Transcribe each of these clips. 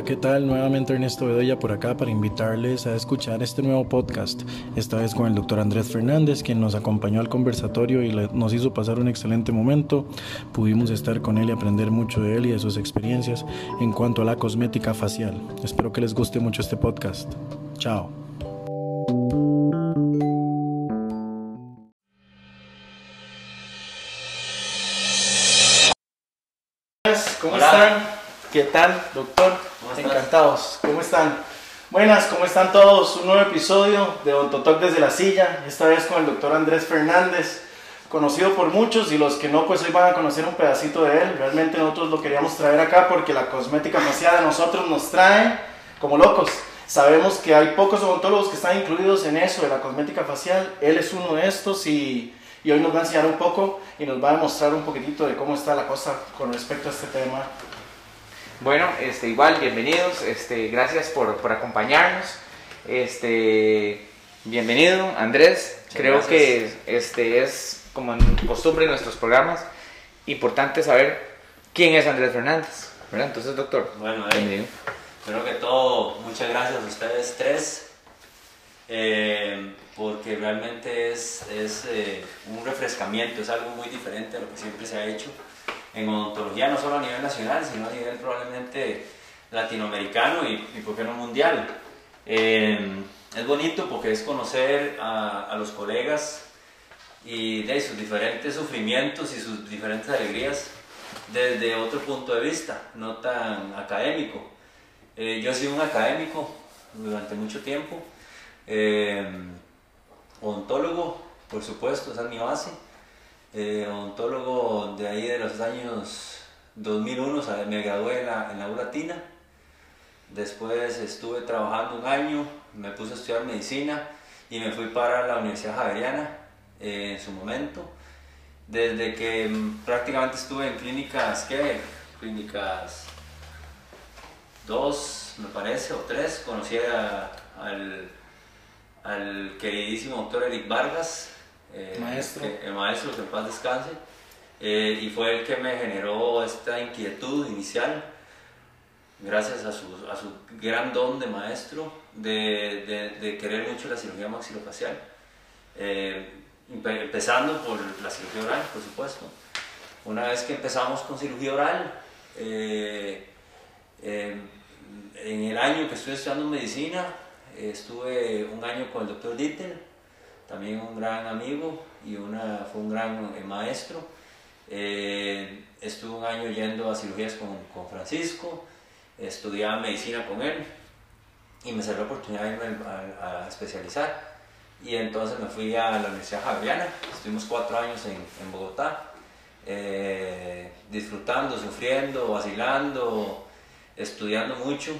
Hola, ¿qué tal? Nuevamente Ernesto Bedoya por acá para invitarles a escuchar este nuevo podcast, esta vez con el doctor Andrés Fernández, quien nos acompañó al conversatorio y nos hizo pasar un excelente momento. Pudimos estar con él y aprender mucho de él y de sus experiencias en cuanto a la cosmética facial. Espero que les guste mucho este podcast. Chao. ¿Cómo están? ¿Qué tal, doctor? Encantados. ¿Cómo están? Buenas, ¿cómo están todos? Un nuevo episodio de Ontotoc desde la silla, esta vez con el doctor Andrés Fernández, conocido por muchos y los que no, pues hoy van a conocer un pedacito de él. Realmente nosotros lo queríamos traer acá porque la cosmética facial de nosotros nos trae como locos. Sabemos que hay pocos odontólogos que están incluidos en eso, de la cosmética facial. Él es uno de estos y, y hoy nos va a enseñar un poco y nos va a demostrar un poquitito de cómo está la cosa con respecto a este tema bueno, este, igual, bienvenidos, este, gracias por, por acompañarnos. Este, bienvenido, Andrés. Creo que este, es, como en costumbre en nuestros programas, importante saber quién es Andrés Fernández. ¿verdad? Entonces, doctor, bueno, bienvenido. Creo que todo, muchas gracias a ustedes tres, eh, porque realmente es, es eh, un refrescamiento, es algo muy diferente a lo que siempre se ha hecho en odontología, no solo a nivel nacional, sino a nivel probablemente latinoamericano y, y por qué no mundial. Eh, es bonito porque es conocer a, los colegas y de sus diferentes sufrimientos y sus diferentes alegrías desde otro punto de vista, no tan académico. Eh, yo he sido un académico durante mucho tiempo, eh, por supuesto, esa es mi base eh, odontólogo de ahí de los años 2001, me gradué en la, en la U. Después estuve trabajando un año, me puse a estudiar medicina y me fui para la Universidad Javeriana eh, en su momento. Desde que mm, prácticamente estuve en clínicas, ¿qué? Clínicas dos, me parece, o tres, conocí al, al queridísimo doctor Eric Vargas, eh, maestro. el maestro, que en paz descanse, eh, y fue el que me generó esta inquietud inicial, gracias a su, a su gran don de maestro, de, de, de querer mucho la cirugía maxilofacial, eh, empezando por la cirugía oral, por supuesto. Una vez que empezamos con cirugía oral, en el año que estuve estudiando medicina, estuve un año con el doctor Dittel, también un gran amigo y una, fue un gran eh, maestro. Eh, estuve un año yendo a cirugías con, con, Francisco, estudiaba medicina con él y me salió la oportunidad de irme a, especializar. Y entonces me fui a la Universidad Javeriana, estuvimos cuatro años en, en Bogotá, eh, disfrutando, sufriendo, vacilando, estudiando mucho.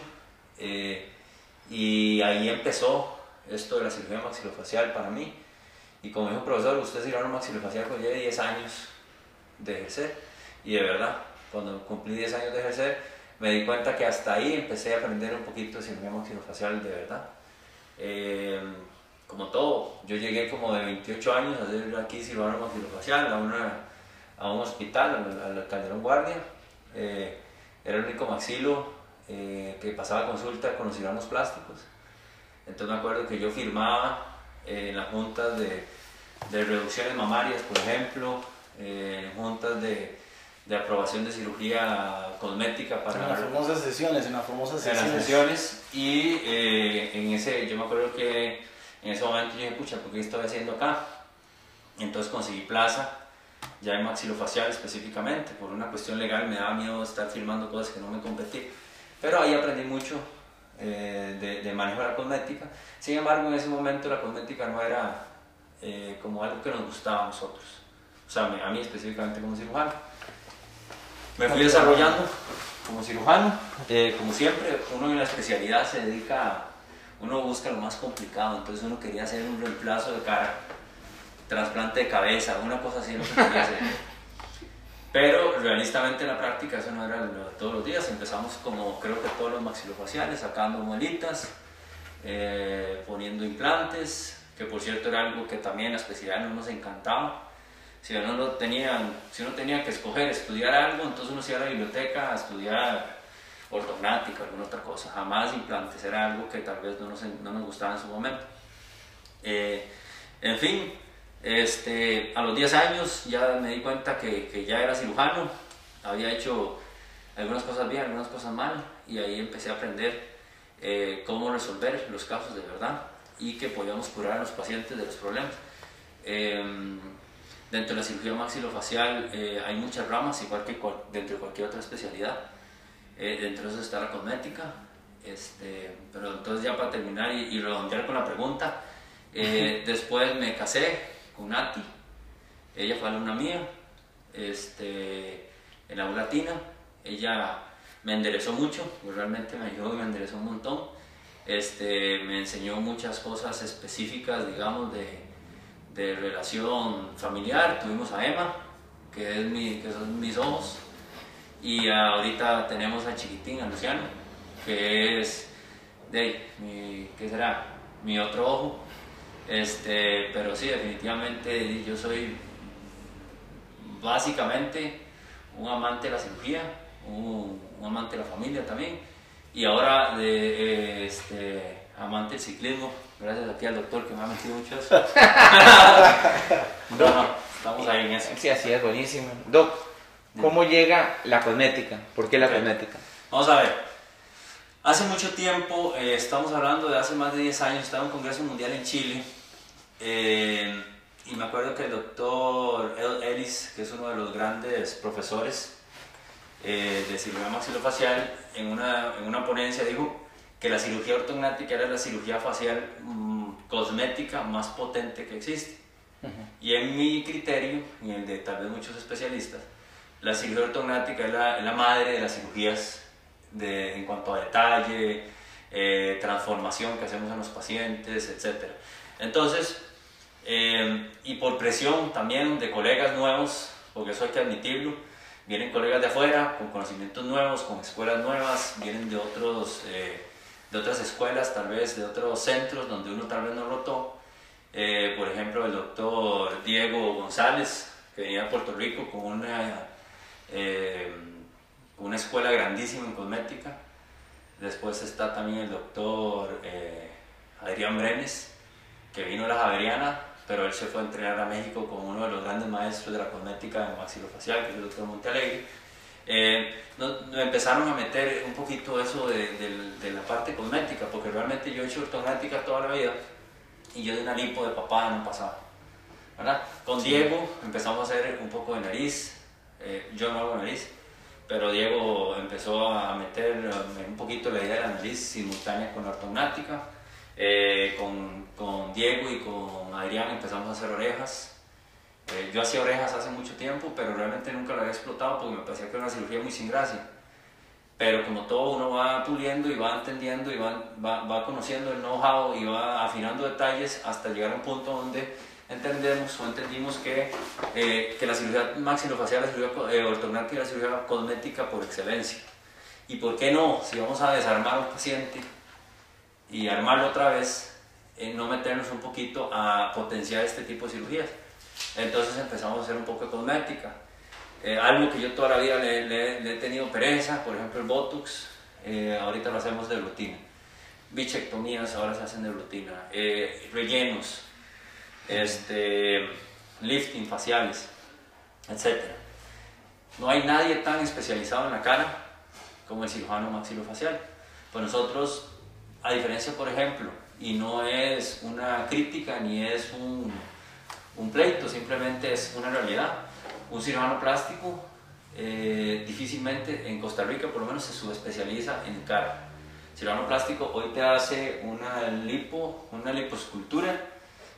y ahí empezó esto de la cirugía maxilofacial para mí. Y como dijo un profesor, usted cirujano maxilofacial con 10 años de ejercer. Y de verdad, cuando cumplí 10 años de ejercer, me di cuenta que hasta ahí empecé a aprender un poquito de cirugía maxilofacial de verdad. Eh, como todo, yo llegué como de 28 años a hacer aquí cirujano maxilofacial a, una, a un hospital, al, Calderón Guardia. Eh, era el único maxilo eh, que pasaba consulta con los cirujanos plásticos. Entonces me acuerdo que yo firmaba en las juntas de, de, reducciones mamarias, por ejemplo, en juntas de, de, aprobación de cirugía cosmética para... En las famosas sesiones, en las famosas sesiones. En las sesiones y eh, en ese, yo me acuerdo que en ese momento yo dije, pucha, ¿por qué estoy haciendo acá? Entonces conseguí plaza, ya en maxilofacial específicamente, por una cuestión legal me daba miedo estar firmando cosas que no me competí. Pero ahí aprendí mucho eh, de, de, manejo de la cosmética. Sin embargo, en ese momento la cosmética no era eh, como algo que nos gustaba a nosotros, o sea, a mí específicamente como cirujano. Me fui desarrollando como cirujano, eh, como siempre, uno en la especialidad se dedica, a, uno busca lo más complicado, entonces uno quería hacer un reemplazo de cara, trasplante de cabeza, una cosa así, lo que quería hacer. Pero realistamente en la práctica eso no era lo todos los días. Empezamos como creo que todos los maxilofaciales, sacando muelitas, eh, poniendo implantes, que por cierto era algo que también la especialidad no nos encantaba. Si uno, no tenía, si uno tenía que escoger estudiar algo, entonces uno se iba a la biblioteca a estudiar ortognática, alguna otra cosa. Jamás implantes, era algo que tal vez no nos, no nos gustaba en su momento. Eh, en fin, este, a los 10 años ya me di cuenta que, que, ya era cirujano, había hecho algunas cosas bien, algunas cosas mal, y ahí empecé a aprender eh, cómo resolver los casos de verdad y que podíamos curar a los pacientes de los problemas. Em, dentro de la cirugía maxilofacial eh, hay muchas ramas, igual que dentro de cualquier otra especialidad. Eh, dentro de eso está la cosmética. Este, pero entonces ya para terminar y, y redondear con la pregunta, después me casé con Nati, ella fue alumna mía este, en la U Latina, ella me enderezó mucho, pues realmente me ayudó y me enderezó un montón. Este, me enseñó muchas cosas específicas, digamos, de, de relación familiar. Tuvimos a Emma, que, es mi, que son mis ojos, y ahorita tenemos a Chiquitín, a Luciano, que es, de, mi, ¿qué será? Mi otro ojo. Este, pero sí, definitivamente yo soy básicamente un amante de la cirugía, un, amante de la familia también, y ahora de este, amante del ciclismo, gracias aquí al doctor que me ha metido mucho eso. no, estamos ahí en eso. Sí, así es, buenísimo. Doc, ¿cómo llega la cosmética? ¿Por qué la cosmética? Vamos a ver. Hace mucho tiempo, eh, estamos hablando de hace más de 10 años, estaba en un congreso mundial en Chile. Eh, y me acuerdo que el doctor Ellis, que es uno de los grandes profesores eh, de cirugía maxilofacial, en una, en una ponencia dijo que la cirugía ortognática era la cirugía facial mm, cosmética más potente que existe. Y en mi criterio, y el de tal vez muchos especialistas, la cirugía ortognática es la, la madre de las cirugías de, en cuanto a detalle, eh, transformación que hacemos en los pacientes, etc. Entonces, eh, y por presión también de colegas nuevos, porque eso hay que admitirlo, vienen colegas de afuera con conocimientos nuevos, con escuelas nuevas, vienen de, otros, eh, de otras escuelas, tal vez de otros centros donde uno tal vez no rotó. Eh, por ejemplo, el doctor Diego González, que venía de Puerto Rico con una, una escuela grandísima en cosmética. Después está también el doctor Adrián Brenes, que vino de la Javeriana, pero él se fue a entrenar a México con uno de los grandes maestros de la cosmética en maxilofacial, que es el doctor Montealegre. Eh, empezaron a meter un poquito eso de, de, la parte cosmética, porque realmente yo he hecho ortognática toda la vida y yo de una lipo de papá no pasaba. ¿verdad? Con Diego empezamos a hacer un poco de nariz, eh, yo no hago nariz, pero Diego empezó a meter un poquito la idea de la nariz simultánea con la ortognática. Eh, con, Diego y con Adrián empezamos a hacer orejas. Eh, yo hacía orejas hace mucho tiempo, pero realmente nunca lo había explotado porque me parecía que era una cirugía muy sin gracia. Pero como todo uno va puliendo y va entendiendo y va, va, va conociendo el know-how y va afinando detalles hasta llegar a un punto donde entendemos o entendimos que, eh, que la cirugía maxilofacial, la cirugía ortognática es la cirugía cosmética por excelencia. ¿Y por qué no? Si vamos a desarmar a un paciente y armarlo otra vez, no meternos un poquito a potenciar este tipo de cirugías. Entonces empezamos a hacer un poco de cosmética. Eh, algo que yo toda la vida le, he tenido pereza, por ejemplo el Botox, eh, ahorita lo hacemos de rutina. Bichectomías ahora se hacen de rutina. Eh, rellenos, este, lifting faciales, etc. No hay nadie tan especializado en la cara como el cirujano maxilofacial. Pues nosotros a diferencia, por ejemplo, y no es una crítica ni es un, un pleito, simplemente es una realidad. Un cirujano plástico eh, difícilmente en Costa Rica por lo menos se subespecializa en cara. Cirujano plástico hoy te hace una lipo, una liposcultura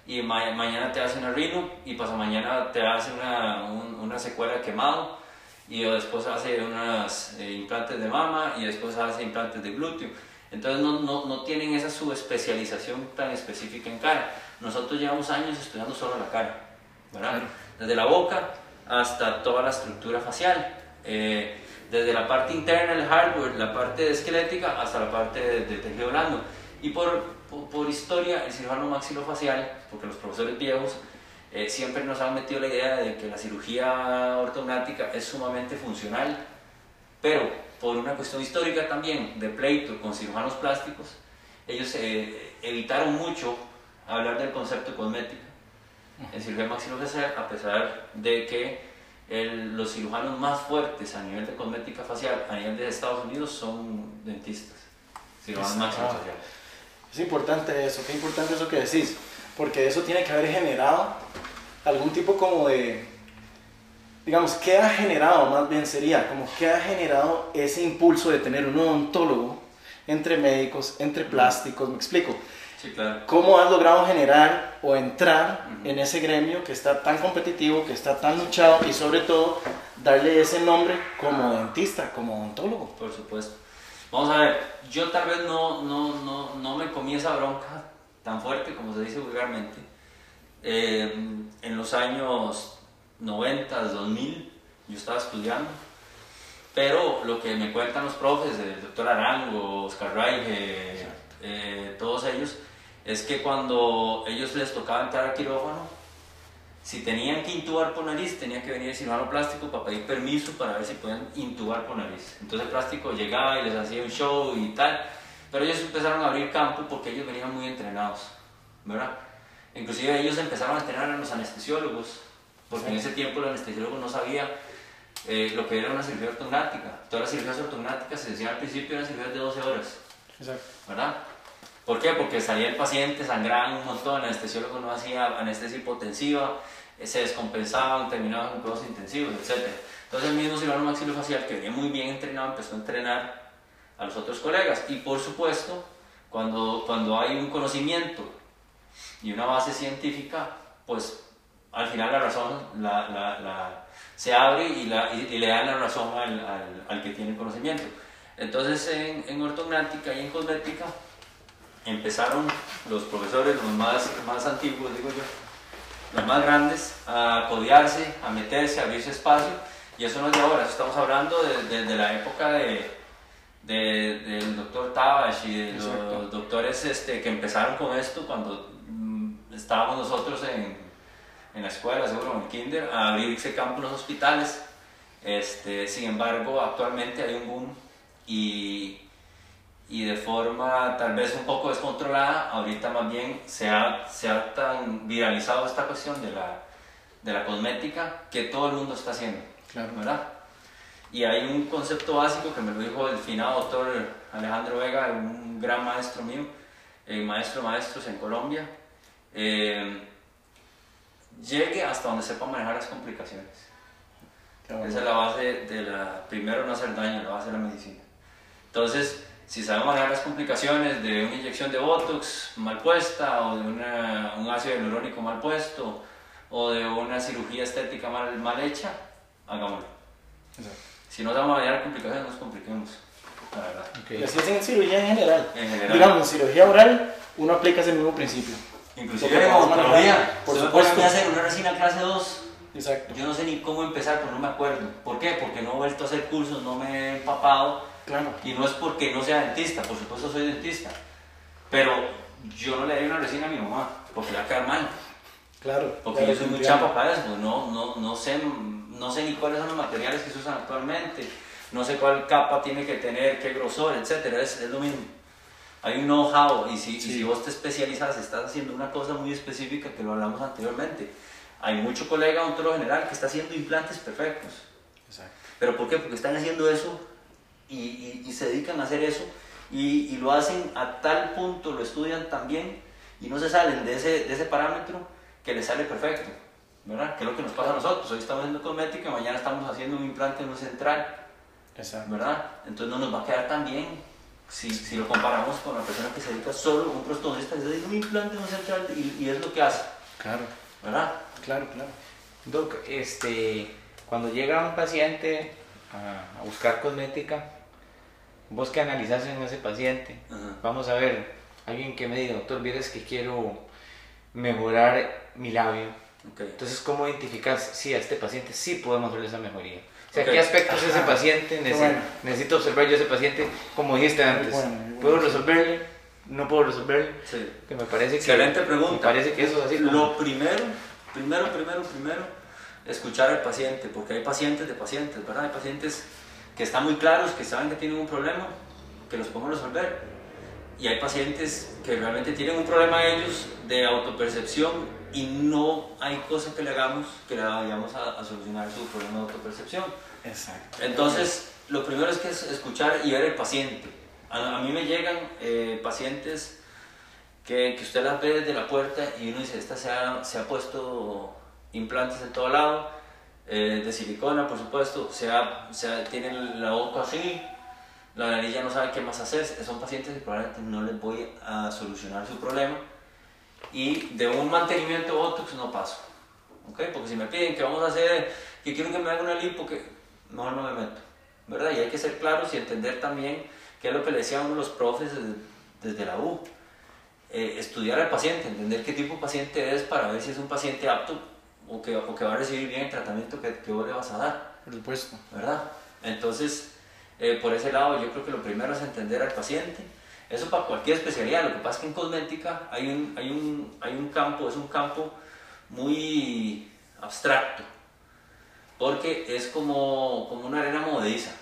y mañana te hace una rino y pasa mañana te hace una, una secuela quemado y después hace unos eh, implantes de mama y después hace implantes de glúteo entonces no, no, no, tienen esa subespecialización tan específica en cara. Nosotros llevamos años estudiando solo la cara, ¿verdad? Desde la boca hasta toda la estructura facial. Eh, desde la parte interna del hardware, la parte esquelética, hasta la parte de, tejido blando. Y por, por, historia, el cirujano maxilofacial, porque los profesores viejos eh, siempre nos han metido la idea de que la cirugía ortognática es sumamente funcional Pero por una cuestión histórica también de pleito con cirujanos plásticos, ellos eh, evitaron mucho hablar del concepto de cosmética en cirugía maxilofacial, a pesar de que los cirujanos más fuertes a nivel de cosmética facial a nivel de Estados Unidos son dentistas, cirujanos maxilofaciales. Es importante eso, qué importante eso que decís, porque eso tiene que haber generado algún tipo como de, digamos, ¿qué ha generado más bien sería? Como ¿qué ha generado ese impulso de tener un odontólogo entre médicos, entre plásticos? ¿Me explico? Sí, claro. ¿Cómo has logrado generar o entrar en ese gremio que está tan competitivo, que está tan luchado y sobre todo darle ese nombre como dentista, como odontólogo? Por supuesto. Vamos a ver, yo tal vez no, no, no, no me comí esa bronca tan fuerte como se dice vulgarmente. Eh, en los años 90, 2000, yo estaba estudiando, pero lo que me cuentan los profes, el doctor Arango, Oscar Raige, eh, todos ellos, es que cuando ellos les tocaba entrar al quirófano, si tenían que intubar por nariz, tenía que venir el cirujano plástico para pedir permiso para ver si podían intubar por nariz. Entonces el plástico llegaba y les hacía un show y tal, pero ellos empezaron a abrir campo porque ellos venían muy entrenados, ¿verdad? Inclusive ellos empezaron a entrenar a los anestesiólogos, porque en ese tiempo el anestesiólogo no sabía eh, lo que era una cirugía ortognática. Todas las cirugías ortognáticas se decían al principio eran cirugías de 12 horas, Exacto. ¿verdad? ¿Por qué? Porque salía el paciente, sangraba un montón, el anestesiólogo no hacía anestesia hipotensiva, eh, se descompensaban, terminaban con cuidados intensivos, etc. Entonces el mismo cirujano maxilofacial, que venía muy bien entrenado, empezó a entrenar a los otros colegas. Y por supuesto, cuando, cuando hay un conocimiento y una base científica, pues al final la razón la, la, la, se abre y, y, le dan la razón al, al, al, que tiene conocimiento. Entonces en, en ortognática y en cosmética, empezaron los profesores, los más, más antiguos, digo yo, los más grandes, a codearse, a meterse, a abrirse espacio, y eso no es de ahora, estamos hablando de, de, la época de, de, del doctor Tabash y de los doctores este, que empezaron con esto cuando mm, estábamos nosotros en, en la escuela, seguro en el kinder, a abrirse campo en los hospitales. Este, sin embargo, actualmente hay un boom y y de forma tal vez un poco descontrolada, ahorita más bien se ha, se ha tan viralizado esta cuestión de la, de la cosmética que todo el mundo está haciendo, claro. ¿verdad? Y hay un concepto básico que me lo dijo el finado doctor Alejandro Vega, un gran maestro mío, el maestro de maestros en Colombia, eh, llegue hasta donde sepa manejar las complicaciones. Claro. Esa es la base de la, primero no hacer daño, la base de la medicina. Entonces, si sabemos manejar las complicaciones de una inyección de Botox mal puesta o de una, un ácido hialurónico mal puesto o de una cirugía estética mal, mal hecha, hagámoslo. Exacto. Si no sabemos manejar complicaciones, nos compliquemos. La verdad. Okay. Y así es en cirugía en general. En general. Digamos, en cirugía oral, uno aplica ese mismo principio. Inclusive en odontología. Por supuesto. que hacer una resina clase 2. Exacto. Yo no sé ni cómo empezar, pero no me acuerdo. ¿Por qué? Porque no he vuelto a hacer cursos, no me he empapado Claro. Y no es porque no sea dentista, por supuesto soy dentista. Pero yo no le doy una resina a mi mamá, porque le va a quedar mal. Claro. Porque yo soy muy chapa para eso, no, no, no, sé, no sé ni cuáles son los materiales que se usan actualmente, no sé cuál capa tiene que tener, qué grosor, etc. Es, es lo mismo. Hay un know-how y, si, sí. y si vos te especializas, estás haciendo una cosa muy específica que lo hablamos anteriormente. Hay mucho colega odontólogo general que está haciendo implantes perfectos. Exacto. ¿Pero por qué? Porque están haciendo eso y, y, y, se dedican a hacer eso y, lo hacen a tal punto, lo estudian tan bien y no se salen de ese, de ese parámetro que les sale perfecto, ¿verdad? Que es lo que nos pasa a nosotros. Hoy estamos haciendo cosmética, mañana estamos haciendo un implante en un central, Exacto. ¿verdad? Entonces no nos va a quedar tan bien si, si lo comparamos con la persona que se dedica solo, un prostodonista que se dedica a un implante un central y, y es lo que hace. Claro. ¿Verdad? Claro, claro. Doc, este, cuando llega un paciente a, a buscar cosmética, vos que analizás en ese paciente, Ajá. vamos a ver, alguien que me diga, doctor, vienes que quiero mejorar mi labio. Okay. Entonces, ¿cómo identificas si a este paciente sí podemos hacerle esa mejoría? O sea, Ok. ¿qué aspectos ese paciente necesito, bueno. necesito observar yo a ese paciente? Como dijiste antes, bueno, muy bueno. ¿puedo resolverle? ¿No puedo resolverle? Sí. Que me parece que... Excelente pregunta. Me parece que eso es así como... Lo primero, primero, primero, primero, escuchar al paciente, porque hay pacientes de pacientes, ¿verdad? Hay pacientes que que están muy claros, que saben que tienen un problema, que los podemos resolver. Y hay pacientes que realmente tienen un problema ellos de autopercepción y no hay cosa que le hagamos que le vayamos a, solucionar su problema de autopercepción. Exacto. Entonces, lo primero es que es escuchar y ver el paciente. A, mí me llegan eh, pacientes que, que, usted las ve desde la puerta y uno dice, esta se ha, se ha puesto implantes en todo lado, eh, de silicona, por supuesto, se, ha, se tiene la boca así, la nariz ya no sabe qué más hacer. Son pacientes que probablemente no les voy a solucionar su problema y de un mantenimiento Botox no paso. ¿okay? Porque si me piden que vamos a hacer, que quiero que me haga una lipo, que mejor no me meto. ¿verdad? Y hay que ser claros y entender también qué es lo que le decían los profes desde, la U. Eh, estudiar al paciente, entender qué tipo de paciente es para ver si es un paciente apto o que, o que va a recibir bien el tratamiento que, que vos le vas a dar. Por supuesto. ¿Verdad? Entonces, eh, por ese lado, yo creo que lo primero es entender al paciente. Eso para cualquier especialidad. Lo que pasa es que en cosmética hay un, hay un, hay un campo, es un campo muy abstracto, porque es como, como una arena movediza.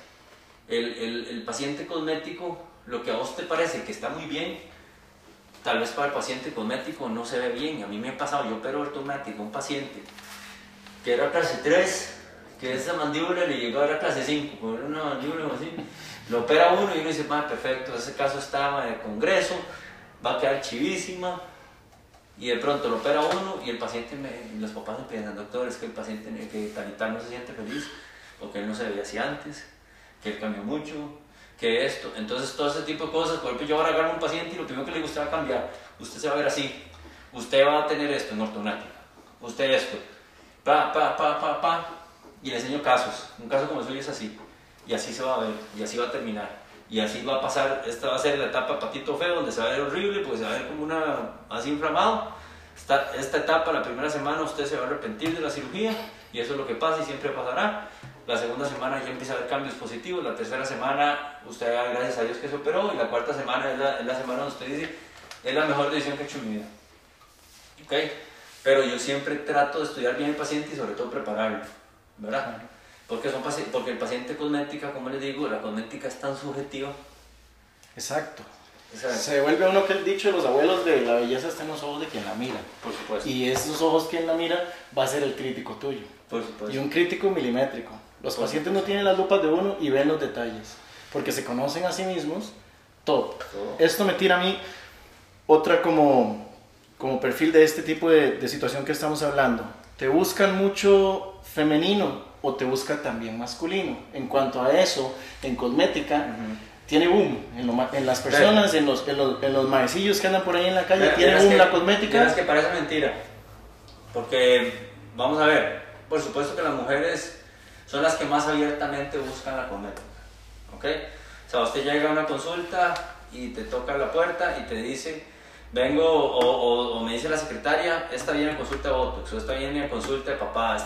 El, el, paciente cosmético, lo que a vos te parece que está muy bien, tal vez para el paciente cosmético no se ve bien. A mí me ha pasado, yo opero ortognático, un paciente que era clase 3, que esa mandíbula le llegó a la clase 5, era una mandíbula así. Lo opera uno y uno dice, perfecto, ese caso está en el congreso, va a quedar chivísima. Y de pronto lo opera uno y el paciente, los papás me piden, doctor, es que el paciente que tal y tal no se siente feliz, porque él no se veía así antes, que él cambió mucho, que esto. Entonces, todo ese tipo de cosas, por ejemplo, yo voy a agarrar a un paciente y lo primero que le gusta cambiar. Usted se va a ver así, usted va a tener esto en ortonática, usted esto, pa, pa, pa, pa, pa, y le enseño casos. Un caso como el suyo es así, y así se va a ver, y así va a terminar. Y así va a pasar, esta va a ser la etapa patito feo, donde se va a ver horrible, pues se va a ver como una, así inflamado. Esta, esta etapa, la primera semana, usted se va a arrepentir de la cirugía, y eso es lo que pasa y siempre pasará la segunda semana ya empieza a haber cambios positivos, la tercera semana usted gracias a Dios que se operó y la cuarta semana es la, semana donde usted dice es la mejor decisión que he hecho en mi vida. ¿Ok? Pero yo siempre trato de estudiar bien el paciente y sobre todo prepararlo, ¿verdad? Porque, son porque el paciente cosmética, como les digo, la cosmética es tan subjetiva. Exacto. Se devuelve uno que el dicho de los abuelos de la belleza está en los ojos de quien la mira. Por supuesto. Y esos ojos quien la mira va a ser el crítico tuyo. Por supuesto. Y un crítico milimétrico. Los pacientes no tienen las lupas de uno y ven los detalles, porque se conocen a sí mismos top. Esto me tira a mí otra como, como perfil de este tipo de, de, situación que estamos hablando. ¿Te buscan mucho femenino o te buscan también masculino? En cuanto a eso, en cosmética, tiene boom. En, en las personas, en los, en los, en los maecillos que andan por ahí en la calle, tiene boom la cosmética. Es que parece mentira. Porque, vamos a ver, por supuesto que las mujeres son las que más abiertamente buscan la cosmética. ¿Ok? O sea, usted llega a una consulta y te toca la puerta y te dice, vengo, o, me dice la secretaria, esta viene a consulta de Botox, o esta viene a consulta de papá.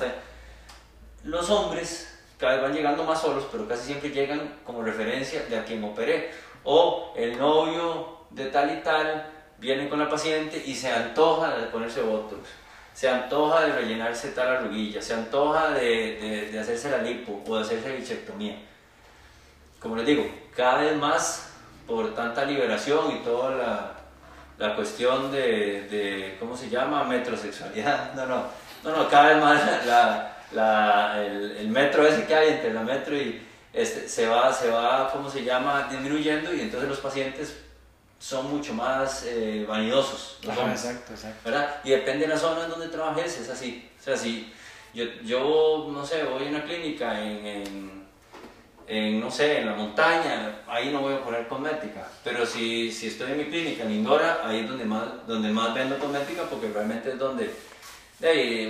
Los hombres cada vez van llegando más solos, pero casi siempre llegan como referencia de a quien operé. O el novio de tal y tal viene con la paciente y se antoja de ponerse Botox se antoja de rellenarse tal arruguilla, se antoja de, de, hacerse la lipo o de hacerse bichectomía. Como les digo, cada vez más por tanta liberación y toda la, la cuestión de, de, ¿cómo se llama? Metrosexualidad. No, no, no, no cada vez más la, la, el, el, metro ese que hay entre la metro y este, se va, se va, ¿cómo se llama? Disminuyendo y entonces los pacientes son mucho más eh, vanidosos. exacto, exacto. ¿verdad? Y depende de la zona en donde trabajes, es así. O sea, si yo, yo no sé, voy a una clínica en, en, no sé, en la montaña, ahí no voy a poner cosmética. Pero si, si estoy en mi clínica en Indora, ahí es donde más, donde más vendo cosmética porque realmente es donde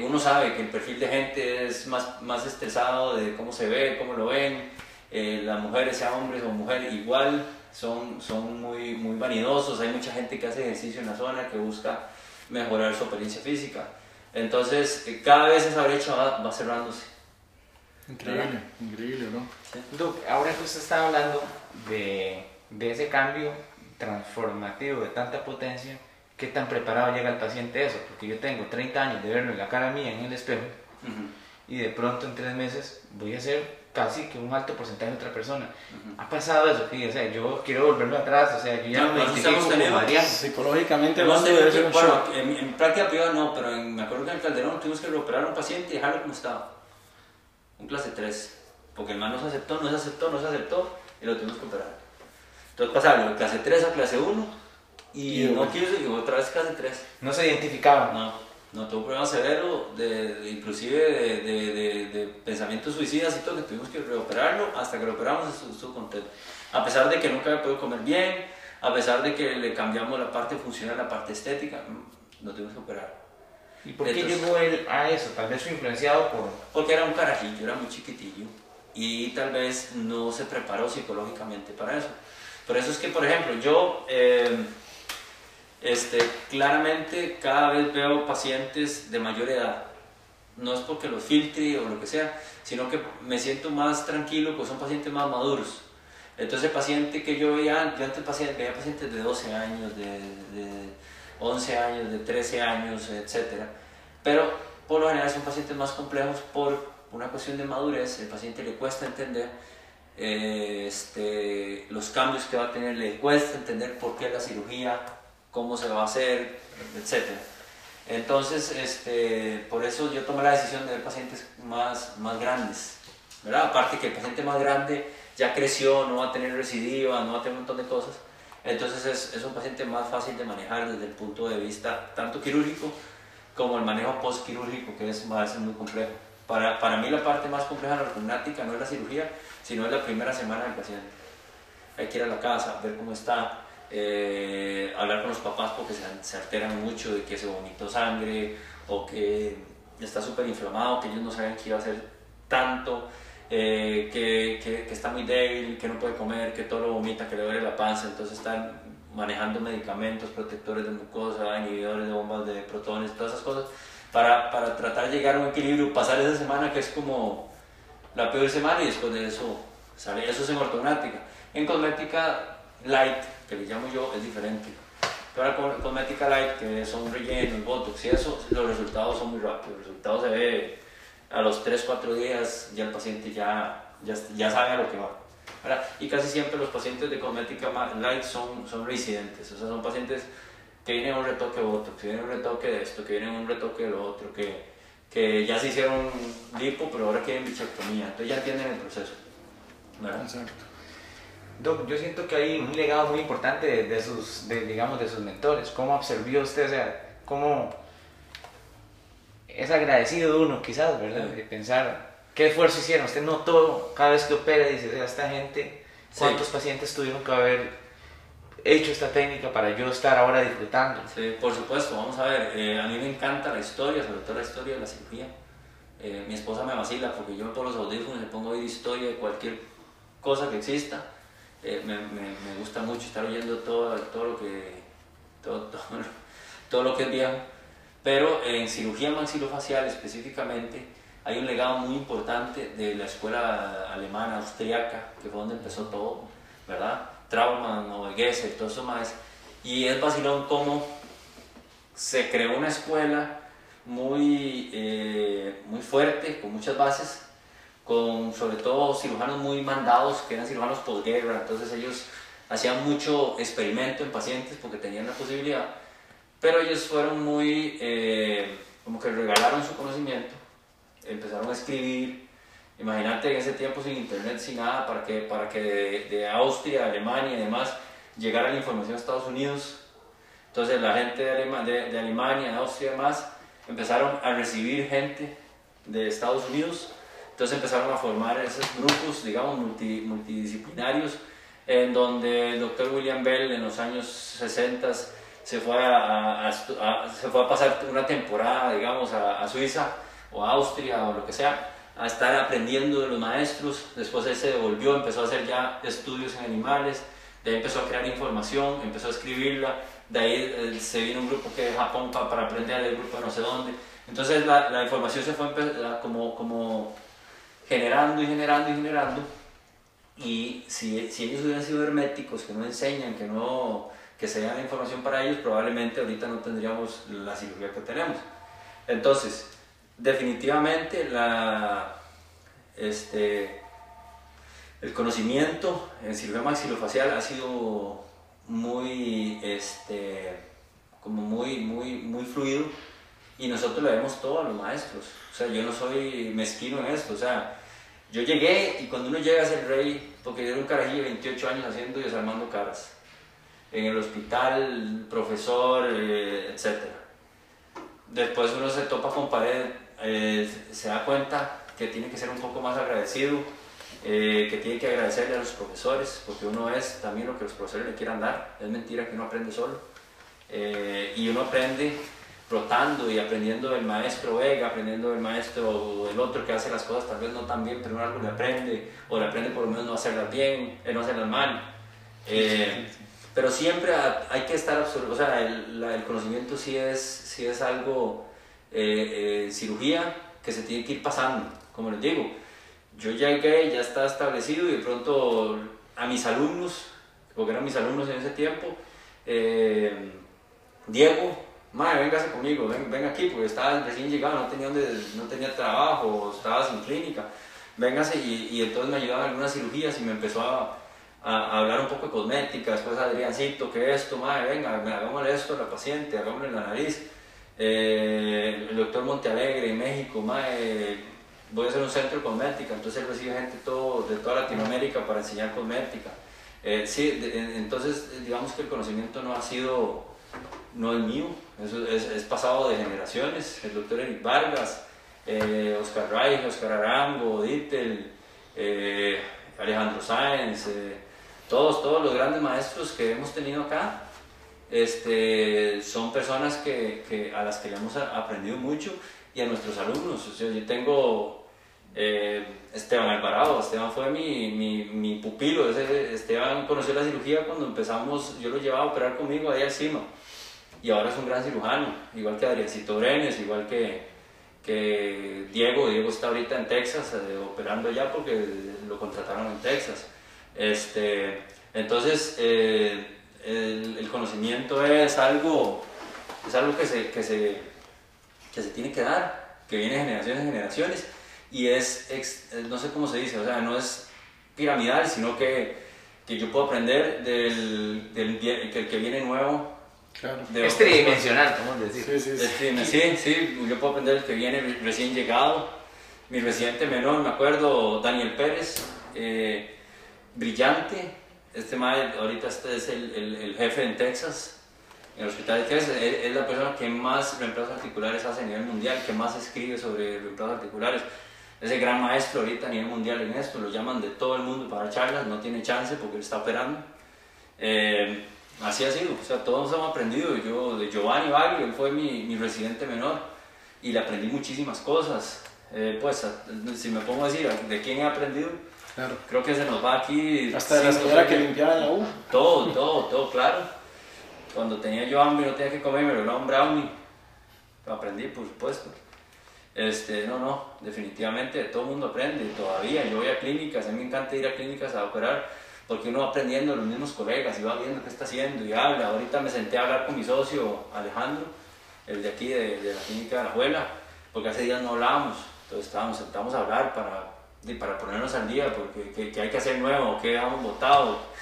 uno sabe que el perfil de gente es más, más estresado de cómo se ve, cómo lo ven, eh, las mujeres, sean hombres o mujeres, igual son, son muy, muy vanidosos, hay mucha gente que hace ejercicio en la zona que busca mejorar su apariencia física. Entonces, eh, cada vez esa brecha va, cerrándose. Increíble, increíble, ¿no? ahora que usted está hablando de, de, ese cambio transformativo de tanta potencia, ¿qué tan preparado llega el paciente a eso? Porque yo tengo 30 años de verme la cara mía en el espejo y de pronto en tres meses voy a ser casi que un alto porcentaje de otra persona. Ha pasado eso, o sea, yo quiero volverme atrás, o sea, yo ya No, me identifico como. Psicológicamente tenido debe ser que- bueno, shock. en, en práctica privada no, pero en- me acuerdo que en el Calderón tuvimos que reoperar a un paciente y dejarlo como estaba. Un clase 3. Porque el man no se aceptó, no se aceptó, no se aceptó y lo tuvimos que operar. Entonces pasarlo de clase 3 a clase 1 y, Y no quiso y otra vez clase 3. No se identificaba. No, no tuvo un problema severo, de, de- inclusive de, de, de- pensamientos suicidas y todo, que tuvimos que reoperarlo, hasta que lo operamos estuvo, estuvo contento. A pesar de que nunca había podido comer bien, a pesar de que le cambiamos la parte funcional, la parte estética, mm, lo tuvimos que operar. ¿Y por qué Entonces- llegó él a eso? Tal vez fue influenciado por... Porque era un carajillo, era muy chiquitillo y tal vez no se preparó psicológicamente para eso. Por eso es que, por ejemplo, yo eh, este, claramente cada vez veo pacientes de mayor edad. No es porque los filtre o lo que sea, sino que me siento más tranquilo, pues son pacientes más maduros. Entonces, el paciente que yo veía yo antes paciente- veía pacientes de 12 años, de, de 11 años, de 13 años, etc. Pero por lo general son pacientes más complejos por una cuestión de madurez. El paciente le cuesta entender eh, este, los cambios que va a tener, le cuesta entender por qué la cirugía, cómo se va a hacer, etc. Entonces, este, por eso yo tomé la decisión de ver pacientes más, más grandes. ¿verdad? Aparte que el paciente más grande ya creció, no va a tener recidiva, no va a tener un montón de cosas. Entonces es, es un paciente más fácil de manejar desde el punto de vista tanto quirúrgico como el manejo postquirúrgico, que es, va muy complejo. Para, para mí la parte más compleja de la ortognática no es la cirugía, sino es la primera semana del paciente. Hay que ir a la casa, ver cómo está, eh, hablar con los papás porque se, se alteran mucho de que se vomitó sangre o que está súper inflamado, que ellos no saben qué iba a hacer tanto, eh, que, que, que está muy débil, que no puede comer, que todo lo vomita, que le duele la panza, entonces están manejando medicamentos, protectores de mucosa, inhibidores de bombas de protones, todas esas cosas, para, para tratar de llegar a un equilibrio, pasar esa semana que es como la peor semana y después de eso sale. Eso es en ortognática. En cosmética light, que le llamo yo, es diferente. Pero con cosmética light, que son rellenos, botox y eso, los resultados son muy rápidos. Los resultados se ve a los 3-4 días, ya el paciente ya, ya, ya sabe a lo que va. ¿verdad? Y casi siempre los pacientes de cosmética light son, son residentes, o sea, son pacientes que vienen un retoque de botox, que vienen un retoque de esto, que vienen un retoque de lo otro, que, que ya se hicieron lipo, pero ahora quieren bichectomía, entonces ya entienden el proceso. ¿verdad? Exacto. Doc, yo siento que hay un legado muy importante de, de sus, de, digamos, de sus mentores. ¿Cómo absorbió usted? O sea, ¿cómo es agradecido uno, quizás, ¿verdad? De pensar qué esfuerzo hicieron. Usted notó cada vez que opera, dice, o sea, esta gente, ¿cuántos pacientes tuvieron que haber hecho esta técnica para yo estar ahora disfrutando? Sí, por supuesto, vamos a ver, eh, a mí me encanta la historia, sobre todo la historia de la cirugía. Eh, mi esposa me vacila porque yo me pongo los audífonos y pongo a oír historia de cualquier cosa que exista. Eh, me, me, me gusta mucho estar oyendo todo, todo lo que todo, todo, todo lo que es viejo. Pero en cirugía maxilofacial específicamente hay un legado muy importante de la escuela alemana, austriaca, que fue donde empezó todo, ¿verdad? Trauman Gesser, todo eso más. Y es vacilón cómo se creó una escuela muy, eh, muy fuerte, con muchas bases, con sobre todo cirujanos muy mandados, que eran cirujanos posguerra, entonces ellos hacían mucho experimento en pacientes porque tenían la posibilidad, pero ellos fueron muy, eh, como que regalaron su conocimiento, empezaron a escribir, imagínate en ese tiempo sin internet, sin nada, para que, para que de, de Austria, Alemania y demás llegara la información a Estados Unidos, entonces la gente de, Alema- de, de Alemania, de Austria y demás, empezaron a recibir gente de Estados Unidos, entonces empezaron a formar esos grupos, digamos, multi- multidisciplinarios, en donde el doctor William Bell en los años 60 se fue a, a- a se fue a pasar una temporada, digamos, a, a Suiza o a Austria o lo que sea, a estar aprendiendo de los maestros, después él se devolvió, empezó a hacer ya estudios en animales, de ahí empezó a crear información, empezó a escribirla, de ahí eh, se vino un grupo que de Japón pa- para aprender, el grupo de no sé dónde. Entonces la, la información se fue como, como generando y generando y generando. Y si, si ellos hubieran sido herméticos, que no enseñan, que no que se la información para ellos, probablemente ahorita no tendríamos la cirugía que tenemos. Entonces, definitivamente la, este, el conocimiento en cirugía maxilofacial ha sido muy, este, como muy, muy, muy fluido y nosotros le vemos todo a los maestros. O sea, yo no soy mezquino en esto, o sea, yo llegué y cuando uno llega a ser rey, porque yo era un carajillo de 28 años haciendo y desarmando caras, en el hospital, profesor, eh, etc. Después uno se topa con pared, eh, se da cuenta que tiene que ser un poco más agradecido, eh, que tiene que agradecerle a los profesores, porque uno es también lo que los profesores le quieran dar. Es mentira que uno aprende solo. y uno aprende rotando y aprendiendo del maestro Vega, aprendiendo del maestro o del otro que hace las cosas tal vez no tan bien, pero algo le aprende, o le aprende por lo menos no hacerlas bien, eh, no hacerlas mal. Eh, pero siempre hay que estar absoluto, o sea, el, el, conocimiento sí es, sí es algo, eh, cirugía que se tiene que ir pasando, como les digo. Yo llegué, ya está establecido y de pronto a mis alumnos, porque eran mis alumnos en ese tiempo, Diego, madre, véngase conmigo, ven, ven, aquí, porque estaba recién llegado, no tenía, no tenía trabajo, estaba sin clínica, véngase, y, y entonces me ayudaban algunas cirugías y me empezó a, a, hablar un poco de cosmética, después Adriancito, que esto, madre, venga, hagámosle esto a la paciente, hagámosle la nariz, eh, el doctor Montealegre en México, madre, voy a hacer un centro de cosmética, entonces él recibe gente todo, de toda Latinoamérica para enseñar cosmética. Eh, sí, entonces digamos que el conocimiento no ha sido no es mío, eso es, pasado de generaciones. El doctor Eric Vargas, eh, Oscar Reich, Oscar Arango, Dittel, eh, Alejandro Sáenz, eh, todos, todos los grandes maestros que hemos tenido acá, este, son personas que, a las que le hemos aprendido mucho y a nuestros alumnos. O yo tengo Esteban Alvarado, Esteban fue mi, mi, mi pupilo, Esteban conoció la cirugía cuando empezamos, yo lo llevaba a operar conmigo ahí encima y ahora es un gran cirujano, igual que Adriancito Brenes, igual que, que Diego. Diego está ahorita en Texas eh, operando ya porque lo contrataron en Texas. Este, entonces, eh, el, conocimiento es algo, es algo que, se, que, se, que se tiene que dar, que viene de generaciones en generaciones y es, no sé cómo se dice, o sea, no es piramidal, sino que, que yo puedo aprender del, del que el que viene nuevo Claro. Es tridimensional, ¿cómo decir? Sí sí sí. sí, sí, yo puedo aprender el que viene recién llegado, mi residente menor, me acuerdo, Daniel Pérez, eh, brillante, este madre ahorita este es el, el, jefe en Texas, en el hospital de Texas, es, la persona que más reemplazos articulares hace a nivel mundial, que más escribe sobre reemplazos articulares. Es el gran maestro ahorita a nivel mundial en esto, lo llaman de todo el mundo para charlas, no tiene chance porque él está operando. Eh, Así ha sido, o sea, todos hemos aprendido. Yo, de Giovanni Bagli, él fue mi, mi residente menor y le aprendí muchísimas cosas. Eh, pues, si me pongo a decir de quién he aprendido, claro. creo que se nos va aquí. Hasta de la señora que limpiaba la U. Todo, todo, todo, claro. Cuando tenía yo hambre, no tenía que comer, me lo un brownie. Lo aprendí, por supuesto. Este, no, no, definitivamente todo el mundo aprende todavía. Yo voy a clínicas, a mí me encanta ir a clínicas a operar porque uno va aprendiendo los mismos colegas y va viendo qué está haciendo y habla. Ahorita me senté a hablar con mi socio Alejandro, el de aquí de, la clínica de la abuela, porque hace días no hablábamos, entonces estábamos sentados a hablar para, para ponernos al día, porque qué hay que hacer nuevo, qué hemos votado.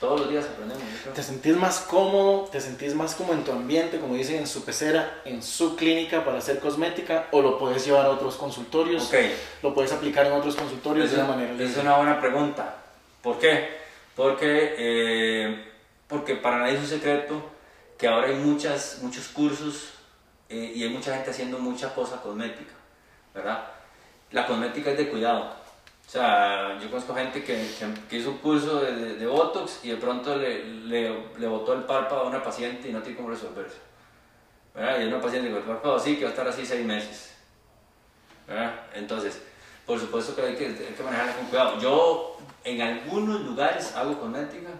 Todos los días aprendemos. ¿Te sentís más cómodo? ¿Te sentís más como en tu ambiente, como dicen en su pecera, en su clínica para hacer cosmética? ¿O lo puedes llevar a otros consultorios? Okay. ¿Lo puedes aplicar en otros consultorios de una manera? Es una buena pregunta. ¿Por qué? Porque, eh, porque para nadie es un secreto que ahora hay muchas, muchos cursos eh, y hay mucha gente haciendo mucha cosa cosmética, ¿verdad? La cosmética es de cuidado. O sea, yo conozco gente que, que, hizo un curso de, de, Botox y de pronto le, le, le, botó el párpado a una paciente y no tiene cómo resolverse. ¿verdad? Y una paciente con el párpado así que va a estar así seis meses. ¿verdad? Entonces, por supuesto que hay que, hay que manejarla con cuidado. Yo en algunos lugares hago cosmética,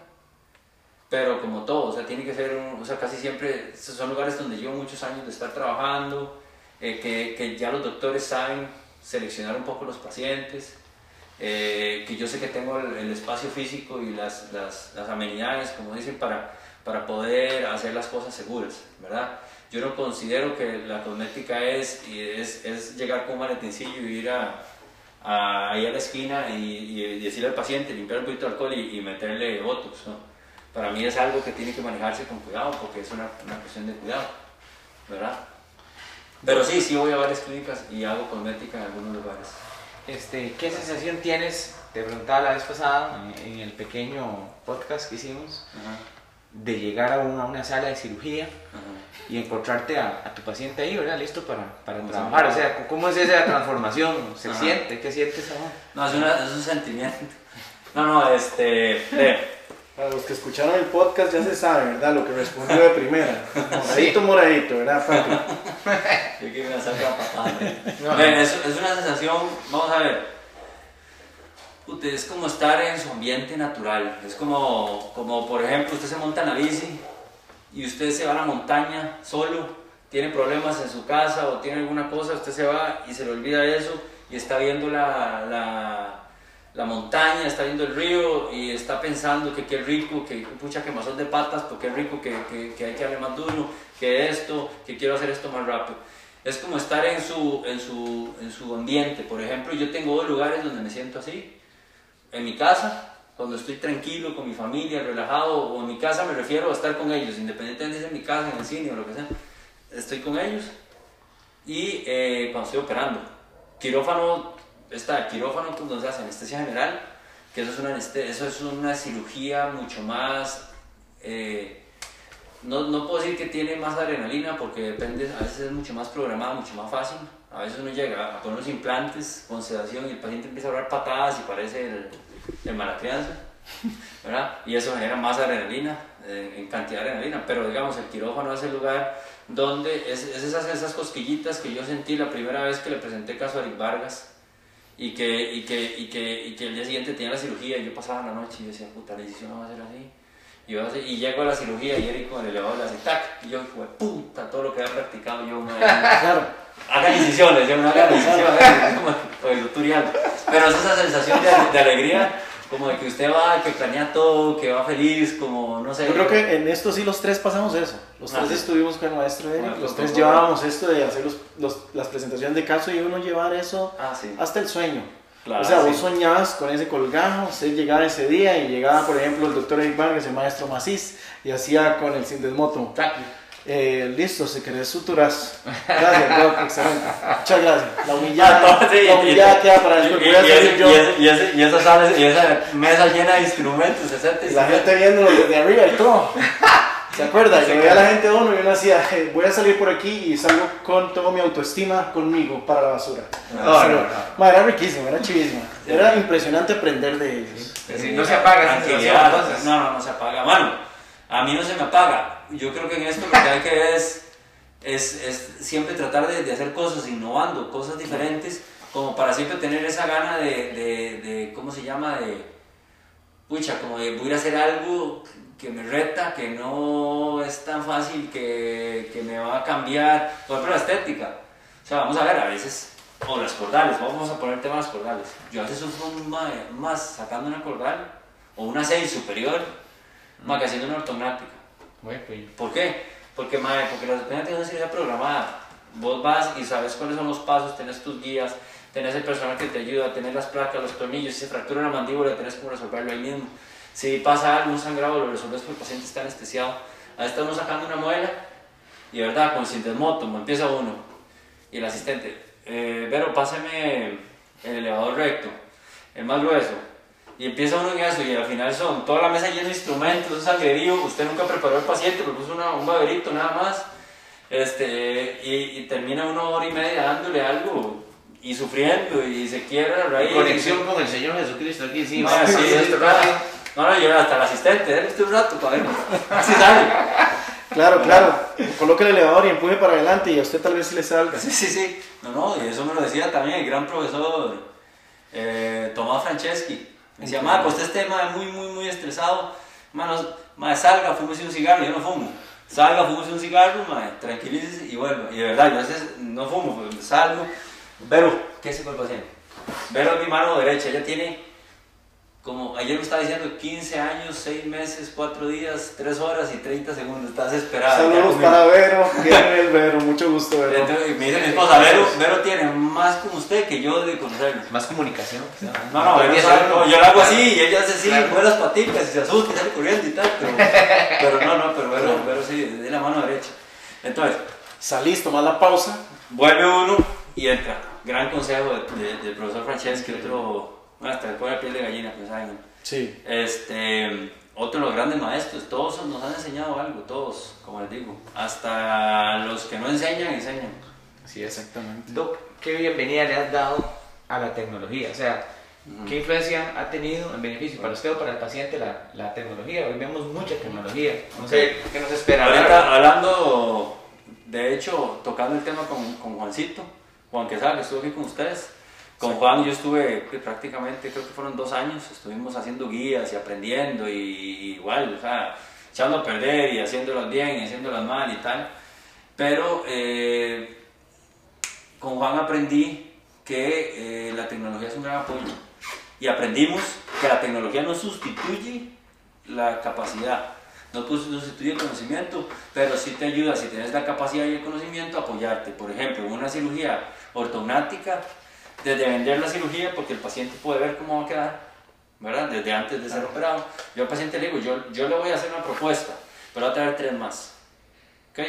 pero como todo, o sea, tiene que ser, o sea, casi siempre son lugares donde llevo muchos años de estar trabajando, eh, que, que, ya los doctores saben seleccionar un poco los pacientes, eh, que yo sé que tengo el, espacio físico y las, las, las, amenidades, como dicen, para, para poder hacer las cosas seguras, ¿verdad? Yo no considero que la cosmética es, es, es llegar con un maletincillo y ir a, ahí a la esquina y, y, decirle al paciente, limpiar un poquito de alcohol y, y meterle botox. ¿no? Para mí es algo que tiene que manejarse con cuidado porque es una, una cuestión de cuidado, ¿verdad? Pero sí, sí voy a varias clínicas y hago cosmética en algunos lugares. Este, ¿Qué sensación tienes? Te preguntaba la vez pasada en, en el pequeño podcast que hicimos de llegar a una, a una sala de cirugía. Y encontrarte a, a tu paciente ahí, ¿verdad? Listo para, para trabajar. O sea, ¿cómo es esa transformación? ¿Se Ajá. siente? ¿Qué sientes ahora? No, es, una, es un sentimiento. No, no, este... Para los que escucharon el podcast ya se sabe, ¿verdad? Lo que respondió de primera. Moradito, moradito, ¿verdad, Franklin? Yo que me la. No. Ven, es, es una sensación, vamos a ver. Puta, es como estar en su ambiente natural. Es como, como, por ejemplo, usted se monta en la bici y usted se va a la montaña solo, tiene problemas en su casa o tiene alguna cosa, usted se va y se le olvida eso y está viendo la, la, la montaña, está viendo el río y está pensando que qué rico, que pucha quemazón de patas, porque qué rico, que, que, que hay que darle más duro, que esto, que quiero hacer esto más rápido. Es como estar en su, en su, en su ambiente. Por ejemplo, yo tengo dos lugares donde me siento así. En mi casa, cuando estoy tranquilo con mi familia, relajado, o en mi casa me refiero a estar con ellos, independientemente de en mi casa, en el cine o lo que sea. Estoy con ellos. Y eh, cuando estoy operando. Quirófano, está quirófano donde se hace anestesia general, que eso es una, eso es una cirugía mucho más... eh, no, no puedo decir que tiene más adrenalina porque depende, a veces es mucho más programada, mucho más fácil. A veces uno llega a poner los implantes con sedación y el paciente empieza a hablar patadas y parece el, el mala crianza, ¿verdad? Y eso genera más adrenalina, eh, en cantidad de adrenalina. Pero digamos, el quirófano es el lugar donde es, es esas, esas cosquillitas que yo sentí la primera vez que le presenté caso a Eric Vargas y que, y que, y que, y que el día siguiente tenía la cirugía y yo pasaba la noche y yo decía, puta, la decisión no va a ser así. Y, yo y llego a la cirugía y Eric con el elevador le hace tac, y yo, hijo de puta, todo lo que había practicado yo, me Claro. Hagan incisiones, yo no hagan incisiones, es como el tutorial. Pero es esa sensación de, de alegría, como de que usted va, que planea todo, que va feliz, como no sé. Yo creo que en esto sí los tres pasamos eso. Los Ah, tres sí. estuvimos con el maestro Eric, Bueno, los tres llevábamos esto de hacer los, los- las presentaciones de caso y uno llevar eso Ah, sí. hasta el sueño. Claro, o sea, sí. vos soñabas con ese colgajo, usted llegaba ese día y llegaba, por ejemplo, el doctor Eric Vargas, el maestro Macís, y hacía con el Sindesmoto. Eh, listo, si querés suturas. Gracias, Doc, excelente. Muchas gracias. La humillada, Sí, la humillada y- queda para después. y- Voy a y salir ese- yo. y esa sala- y esa mesa llena de instrumentos, Y la gente viéndolo desde arriba y todo. ¿Se acuerda? Yo veía a la gente de uno y uno decía, "Eh, voy a salir por aquí y salgo con toda mi autoestima conmigo para la basura. No, no, no. ma, era riquísimo, era chivísimo. Era impresionante aprender de ellos. Sí, no se apaga. No, no, no se apaga. Mano, a mí no se me apaga. Yo creo que en esto lo que hay que ver es, es, es siempre tratar de, de hacer cosas innovando, cosas diferentes, como para siempre tener esa gana de, de, de ¿cómo se llama? De, pucha, como de voy a hacer algo que me reta, que no es tan fácil, que, que me va a cambiar. Por ejemplo, la estética. O sea, vamos a ver, a veces, o las cordales, vamos a poner temas cordales. Yo a veces sufro más, más sacando una cordal o una 6 superior, más que haciendo una ortognática. Bueno, pues, ¿Por qué? Porque, madre, porque la ortognática es una cirugía programada. Vos vas y sabes cuáles son los pasos, tenés tus guías, tenés el personal que te ayuda, tenés las placas, los tornillos, si se fractura la mandíbula, tenés cómo resolverlo ahí mismo. Si pasa algo, un sangrado, lo resolves porque el paciente está anestesiado. Ahí uno sacando una muela y, de verdad, con sintesmoto, empieza uno. Y el asistente, eh, Vero, páseme el elevador recto, el más grueso. Y empieza uno en eso y al final son toda la mesa llena de instrumentos, un sangrerío, usted nunca preparó al paciente, le puso una- un baberito nada más. Este, y, y termina una hora y media dándole algo y sufriendo y se quiebra la raíz. conexión con el Señor Jesucristo aquí, sí. No, sí, rápido. No, no, yo hasta el asistente, déle usted un rato para ver. Así sale. Claro, claro. Coloque el elevador y empuje para adelante y a usted tal vez sí le salga. Sí, sí, sí. No, no, y eso me lo decía también el gran profesor eh, Tomás Franceschi. Me decía, ma, pues usted esté ma, muy, muy, muy estresado. Mano, ma, salga, fúmese un cigarro. Yo no fumo. Salga, fúmese un cigarro, ma, tranquilícese y vuelva. Y de verdad, yo a veces no fumo, pues salgo. Vero, ¿qué se con el paciente? Vero es mi mano derecha, ella tiene como ayer me estaba diciendo, 15 años, 6 meses, 4 días, 3 horas y 30 segundos. Estás esperado. Saludos para Vero. ¿Quién es Vero? Mucho gusto, Vero. Entonces, me dice mi esposa, Vero, Vero tiene más como usted que yo de conocerlo. Más comunicación. No, no, Vero sabe, no, yo lo hago así y ella hace así, mueve las patitas y se asusta y sale corriendo y tal. Pero, pero no, no, pero Vero, Vero sí, de la mano derecha. Entonces, salís, tomás la pausa. Vuelve uno y entra. Gran consejo del profesor Franceschi, otro, bueno, hasta le pone la piel de gallina pensar en Sí. Este, otro de los grandes maestros, todos nos han enseñado algo, todos, como les digo. Hasta los que no enseñan, enseñan. Sí, exactamente. Doc, ¿qué bienvenida le has dado a la tecnología? O sea, ¿qué influencia ha tenido en beneficio para usted o para el paciente la, la tecnología? Hoy vemos mucha tecnología. No sé, ¿qué nos espera? Ahorita, hablando, de hecho, tocando el tema con, con Juancito, Juan Quesada, que estuvo aquí con ustedes. Con Juan yo estuve prácticamente, creo que fueron dos años, estuvimos haciendo guías y aprendiendo y, igual, o sea, echando a perder y haciéndolas bien y haciéndolas mal y tal. Pero eh, con Juan aprendí que eh, la tecnología es un gran apoyo y aprendimos que la tecnología no sustituye la capacidad, no sustituye el conocimiento, pero sí te ayuda, si tienes la capacidad y el conocimiento, a apoyarte. Por ejemplo, una cirugía ortognática desde vender la cirugía, porque el paciente puede ver cómo va a quedar, ¿verdad? Desde antes de ser operado. Yo al paciente le digo, yo, yo le voy a hacer una propuesta, pero va a traer tres más. ¿Ok?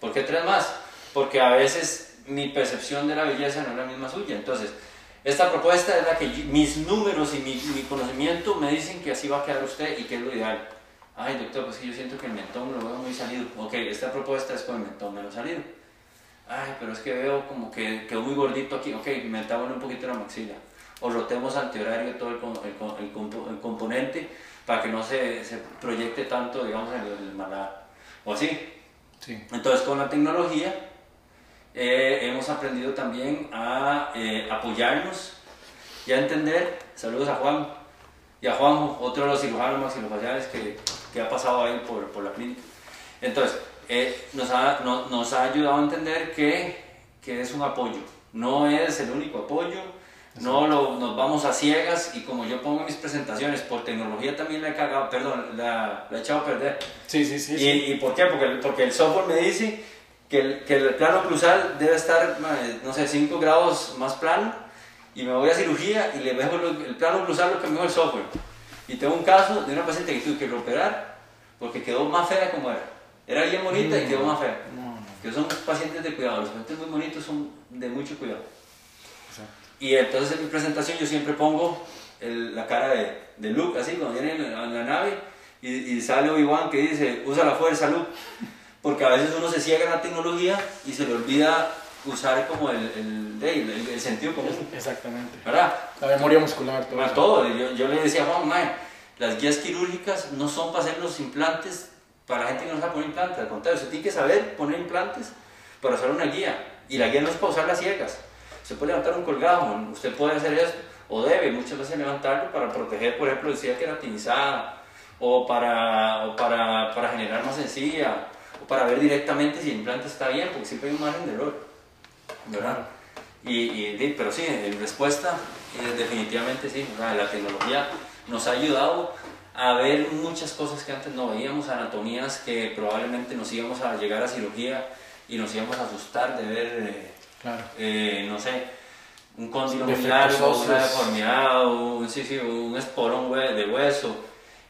¿Por qué tres más? Porque a veces mi percepción de la belleza no es la misma suya. Entonces, esta propuesta es la que mis números y mi, mi, conocimiento me dicen que así va a quedar usted y que es lo ideal. Ay, doctor, pues que yo siento que el mentón lo veo muy salido. Ok, esta propuesta es con el mentón menos salido ay, pero es que veo como que quedó muy gordito aquí, ok, metámosle un poquito la maxila. O rotemos antihorario todo el, el, el, componente para que no se, se, proyecte tanto, digamos, en el, malar. O así. Sí. Entonces, con la tecnología eh, hemos aprendido también a eh, apoyarnos y a entender. Saludos a Juan y a Juan, otro de los cirujanos maxilofaciales que, que ha pasado ahí por, por la clínica. Entonces, eh, nos, ha, nos ha ayudado a entender que, que, es un apoyo. No es el único apoyo, no lo, nos vamos a ciegas y como yo pongo mis presentaciones, por tecnología también la he cagado, perdón, la, la he echado a perder. Sí, sí, sí. ¿Y, ¿y por qué? Porque, porque el software me dice que el, que el plano cruzal debe estar, no sé, 5 grados más plano y me voy a cirugía y le dejo el plano cruzal lo que me dijo el software. Y tengo un caso de una paciente que tuve que operar porque quedó más fea como era. Era bien bonita y quedó más fea. Que son pacientes de cuidado. Los pacientes muy bonitos son de mucho cuidado. Y entonces en mi presentación yo siempre pongo la cara de, de, Luke, así, cuando viene en la, nave y, sale Obi-Wan que dice, usa la fuerza, Luke. Porque a veces uno se ciega en la tecnología y se le olvida usar como el, el, el, sentido común. Exactamente. ¿Verdad? La memoria muscular, todo. todo. Yo, yo, le decía a Juan, las guías quirúrgicas no son para hacer los implantes para la gente que no sabe poner implantes, al contrario, usted tiene que saber poner implantes para usar una guía. Y la guía no es para usar las ciegas. Usted puede levantar un colgado, usted puede hacer esto, o debe muchas veces levantarlo para proteger, por ejemplo, decía queratinizada, o para, o para, para generar más sencilla, o para ver directamente si el implante está bien, porque siempre hay un margen de error. ¿Verdad? Y, y, pero sí, en respuesta, eh, definitivamente sí, la tecnología nos ha ayudado a ver muchas cosas que antes no veíamos, anatomías que probablemente nos íbamos a llegar a cirugía y nos íbamos a asustar de ver, eh, eh, no sé, un cóndilo muy largo, una deformidad, un, sí, sí, un esporón de hueso.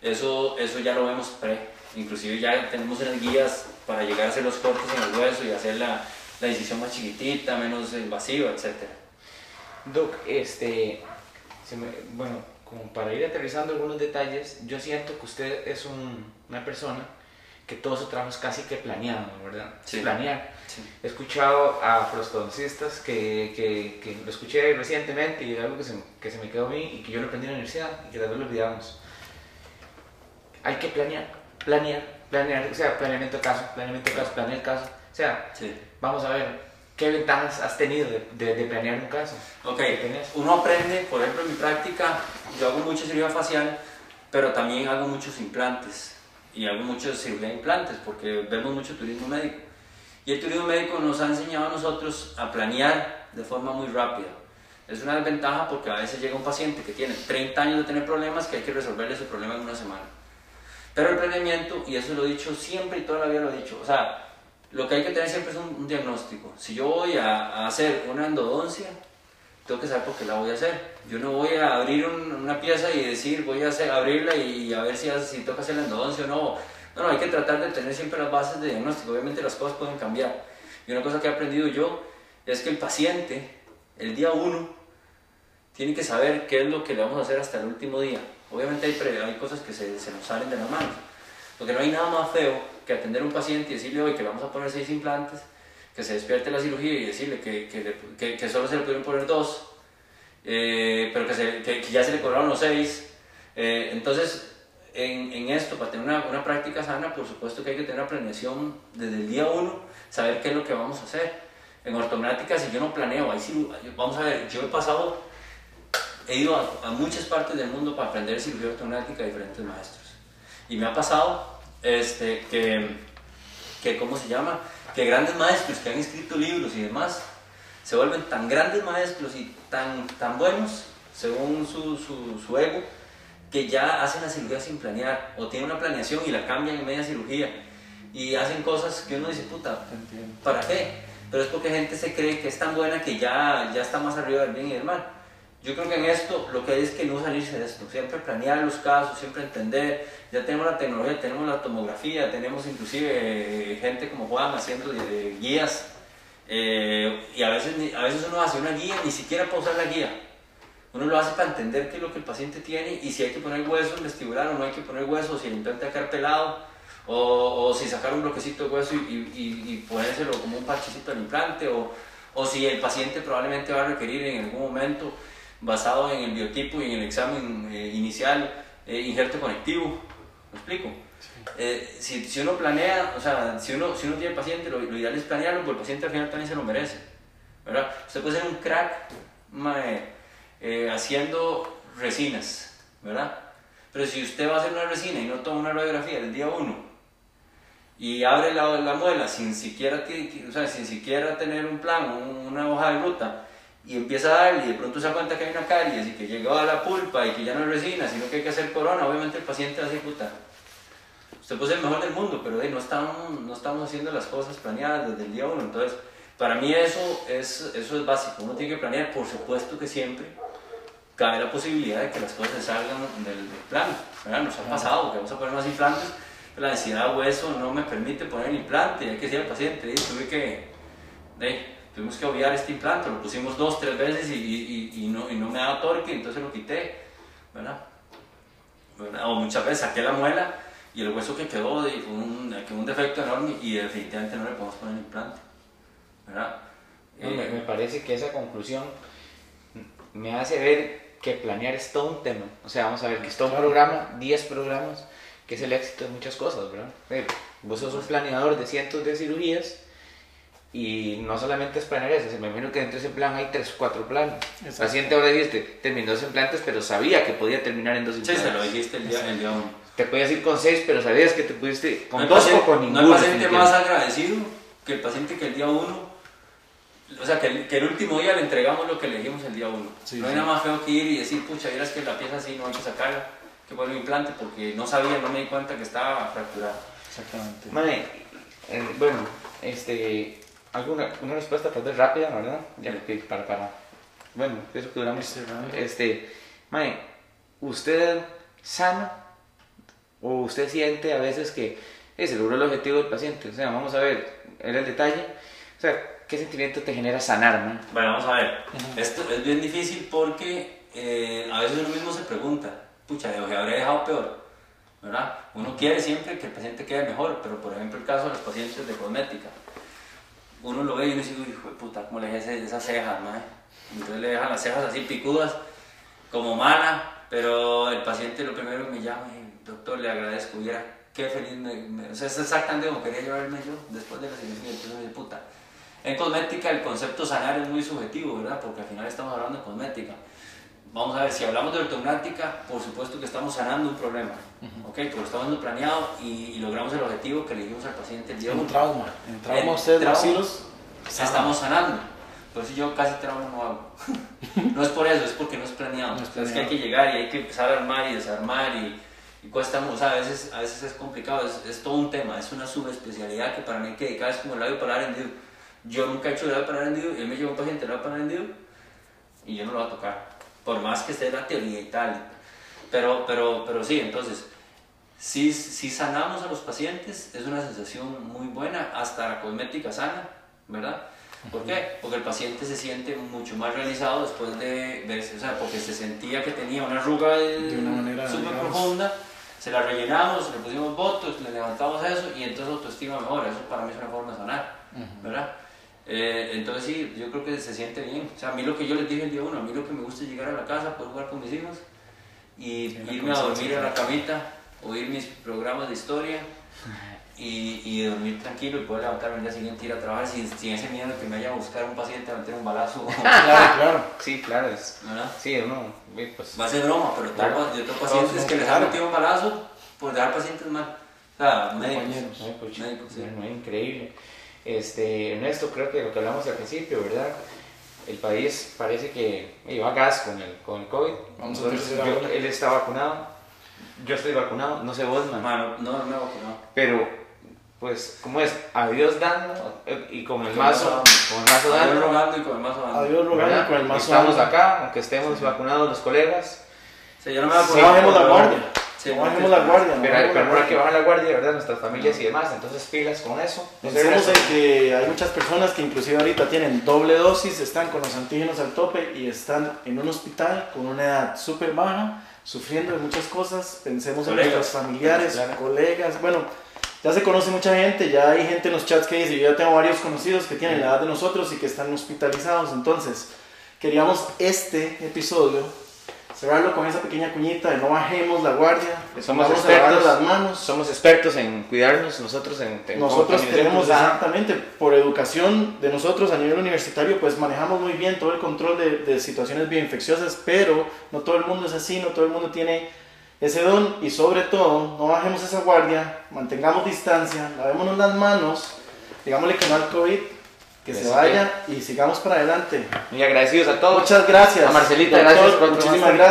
Eso, eso ya lo vemos pre. Inclusive ya tenemos unas guías para llegar a hacer los cortes en el hueso y hacer la, la incisión más chiquitita, menos invasiva, etc. Doc, este, bueno, como para ir aterrizando algunos detalles, yo siento que usted es una persona que todo su trabajo es casi que planeado, ¿verdad? Sí. Planear. He escuchado a prostodoncistas que, que, que, lo escuché recientemente y algo que se, que se me quedó a mí y que yo lo aprendí en la universidad y que tal vez lo olvidamos. Hay que planear, planear, planear, o sea, planeamiento de caso, planeamiento de caso, planear el caso. O sea, vamos a ver, ¿Qué ventajas has tenido de, de, planear un caso? Ok, uno aprende, por ejemplo, en mi práctica, yo hago mucha cirugía facial, pero también hago muchos implantes y hago mucha cirugía de implantes porque vemos mucho turismo médico. Y el turismo médico nos ha enseñado a nosotros a planear de forma muy rápida. Es una desventaja porque a veces llega un paciente que tiene 30 años de tener problemas que hay que resolverle su problema en una semana. Pero el planeamiento, y eso lo he dicho siempre y toda la vida lo he dicho, o sea, lo que hay que tener siempre es un, diagnóstico. Si yo voy a, hacer una endodoncia, tengo que saber por qué la voy a hacer. Yo no voy a abrir una pieza y decir voy a hacer, abrirla y, a ver si, si toca hacer la endodoncia o no. No, no, hay que tratar de tener siempre las bases de diagnóstico. Obviamente las cosas pueden cambiar. Y una cosa que he aprendido yo es que el paciente, el día uno, tiene que saber qué es lo que le vamos a hacer hasta el último día. Obviamente hay, hay cosas que se, se, nos salen de las manos, porque no hay nada más feo que atender a un paciente y decirle hoy que vamos a poner seis implantes, que se despierte la cirugía y decirle que, que, que, solo se le pudieron poner dos, eh, pero que, que, ya se le cobraron los seis. Eh, entonces, en, en, esto, para tener una, una, práctica sana, por supuesto que hay que tener una planeación desde el día uno, saber qué es lo que vamos a hacer. En ortognática, si yo no planeo, ahí sí, vamos a ver, yo he pasado he ido a, muchas partes del mundo para aprender cirugía ortognática a diferentes maestros. Y me ha pasado este, que, que, ¿cómo se llama? Que grandes maestros que han escrito libros y demás se vuelven tan grandes maestros y tan, tan buenos, según su, su, su ego, que ya hacen la cirugía sin planear o tienen una planeación y la cambian en media cirugía y hacen cosas que uno dice, puta, ¿para qué? Pero es porque gente se cree que es tan buena que ya, ya está más arriba del bien y del mal. Yo creo que en esto lo que hay es que no salirse de esto, siempre planear los casos, siempre entender, ya tenemos la tecnología, tenemos la tomografía, tenemos inclusive eh, gente como Juan haciendo guías. Eh, y a veces, a veces uno hace una guía ni siquiera para usar la guía. Uno lo hace para entender qué es lo que el paciente tiene y si hay que poner hueso vestibular o no hay que poner hueso, si el implante va a quedar pelado o, o, si sacar un bloquecito de hueso y, y, y, ponérselo como un parchecito al implante o, o si el paciente probablemente va a requerir en algún momento basado en el biotipo y en el examen eh, inicial, eh, injerto conectivo. ¿Me explico? Eh, si, si, uno planea, o sea, si uno, si uno tiene paciente, lo, ideal es planearlo, porque el paciente al final también se lo merece. ¿verdad? Usted puede ser un crack haciendo resinas, ¿verdad? Pero si usted va a hacer una resina y no toma una radiografía del día 1 y abre la, la muela sin siquiera, o sea, sin siquiera tener un plan, una hoja de ruta, y empieza a darle y de pronto se da cuenta que hay una caries y que llegó a la pulpa y que ya no es resina, sino que hay que hacer corona, obviamente el paciente va a decir, puta, usted puede ser el mejor del mundo, pero no, estamos, no estamos haciendo las cosas planeadas desde el día uno. Entonces, para mí eso es, eso es básico, uno tiene que planear, por supuesto que siempre cabe la posibilidad de que las cosas salgan del, plan. Nos ha pasado que vamos a poner más implantes, pero la densidad de hueso no me permite poner el implante, hay que decir al paciente, tuve que... De, tuvimos que obviar este implante, lo pusimos dos, tres veces y, y, y, no, y no, me daba torque, entonces lo quité, ¿verdad? O muchas veces saqué la muela y el hueso que quedó fue un, un defecto enorme y definitivamente no le podemos poner implante, ¿verdad? me, me, parece que esa conclusión me hace ver que planear es todo un tema. O sea, vamos a ver que es todo un programa, 10 programas, que es el éxito de muchas cosas, ¿verdad? Vos sos un planeador de cientos de cirugías y no solamente es planear eso, me imagino que dentro de ese plan hay tres, cuatro planes. El paciente ahora dijiste, terminó dos implantes, pero sabía que podía terminar en dos implantes. Sí, se lo dijiste el día, el día uno. Te podías ir con seis, pero sabías que te pudiste con dos o con ninguno. No hay paciente más agradecido que el paciente que el día uno, o sea, que el, que el último día le entregamos lo que le dijimos el día uno. no hay nada más feo que ir y decir, pucha, es que la pieza así no hay que sacarla, que fue un implante, porque no sabía, no me di cuenta que estaba fracturada. Exactamente. Vale, eh, bueno, este alguna una respuesta tal vez rápida, ¿verdad? Ya que para, para, bueno, eso que duramos. Este, mae, ¿usted sana o usted siente a veces que se logró el objetivo del paciente? O sea, vamos a ver, era el detalle. O sea, ¿qué sentimiento te genera sanar, man? Bueno, vamos a ver. Esto es bien difícil porque eh, a veces uno mismo se pregunta, pucha, ¿me habría dejado peor? ¿verdad? Uno quiere siempre que el paciente quede mejor, pero por ejemplo el caso de los pacientes de cosmética uno lo ve y uno dice, hijo de puta, ¿cómo le dejé esas cejas, mae? Entonces le dejan las cejas así picudas, como mana, pero el paciente lo primero que me llama, doctor, le agradezco, viera qué feliz me, O sea, es exactamente como quería llevarme yo después de la cirugía, entonces me puta. En cosmética el concepto sanar es muy subjetivo, ¿verdad? Porque al final estamos hablando de cosmética. Vamos a ver, si hablamos de ortognática, por supuesto que estamos sanando un problema, ¿ok? Porque lo estamos planeado y, logramos el objetivo que le dijimos al paciente el día Un trauma, en trauma ustedes los estamos sanando. Por eso yo casi trabajo no hago. no es por eso, es porque no es planeado. es, que hay que llegar y hay que empezar a armar y desarmar y, y cuesta, o sea, a veces, a veces es complicado, es, es, todo un tema, es una subespecialidad que para mí hay que dedicar, es como el labio paladar hendido. Yo nunca he hecho el labio paladar hendido y él me lleva un paciente el labio paladar hendido y yo no lo voy a tocar, por más que esté la teoría y tal. Pero, pero, pero sí, entonces, si, si sanamos a los pacientes, es una sensación muy buena, hasta la cosmética sana, ¿verdad? ¿Por qué? Porque el paciente se siente mucho más realizado después de verse, o sea, porque se sentía que tenía una arruga de, una manera súper profunda, se la rellenamos, le pusimos botox, le levantamos eso y entonces autoestima mejora. Eso para mí es una forma de sanar, ¿verdad? Eh, entonces sí, yo creo que se siente bien. O sea, a mí lo que yo les dije el día uno, a mí lo que me gusta es llegar a la casa, poder jugar con mis hijos y irme a dormir a la camita, oír mis programas de historia y, y, dormir tranquilo y poder levantarme el día siguiente y ir a trabajar sin, sin ese miedo de que me vaya a buscar un paciente a meter un balazo. claro, claro. Sí, claro. Es, ¿verdad? Sí, uno. Pues, Va a ser broma, pero claro. yo tengo pacientes que les han metido un balazo por dejar pacientes mal. O sea, médicos. Pues, médicos sí. no, increíble. Este, Ernesto, creo que lo que hablamos al principio, ¿verdad? El país parece que iba a gas con el, con el COVID. Vamos a ver él está vacunado. Yo estoy vacunado, no sé vos, man. Mano, no, no me he vacunado. Pero pues, ¿cómo es? A Dios dando y con el mazo, con el mazo dando. A Dios rogando y con el mazo dando. A Dios rogando y con el mazo Estamos acá, aunque estemos vacunados los colegas. Sí, yo no me voy a bajemos la guardia. Sí, no bajemos la guardia. Pero, hay pero que bajan la guardia, ¿verdad? Nuestras familias y demás, entonces pilas con eso. Pensemos en que hay muchas personas que inclusive ahorita tienen doble dosis, están con los antígenos al tope y están en un hospital con una edad súper baja, sufriendo de muchas cosas. Pensemos en nuestros familiares, colegas, bueno ya se conoce mucha gente, ya hay gente en los chats que dice, yo ya tengo varios conocidos que tienen la edad de nosotros y que están hospitalizados, entonces queríamos este episodio cerrarlo con esa pequeña cuñita de no bajemos la guardia, somos expertos, las manos. somos expertos en cuidarnos nosotros en, nosotros tenemos exactamente por educación de nosotros a nivel universitario pues manejamos muy bien todo el control de, de situaciones bioinfecciosas pero no todo el mundo es así no todo el mundo tiene ese don y sobre todo no bajemos esa guardia, mantengamos distancia, lavémonos las manos, digámosle que no al COVID, que se vaya y sigamos para adelante. Muy agradecidos a todos. Muchas gracias. A Marcelita, gracias por Muchísimas gracias.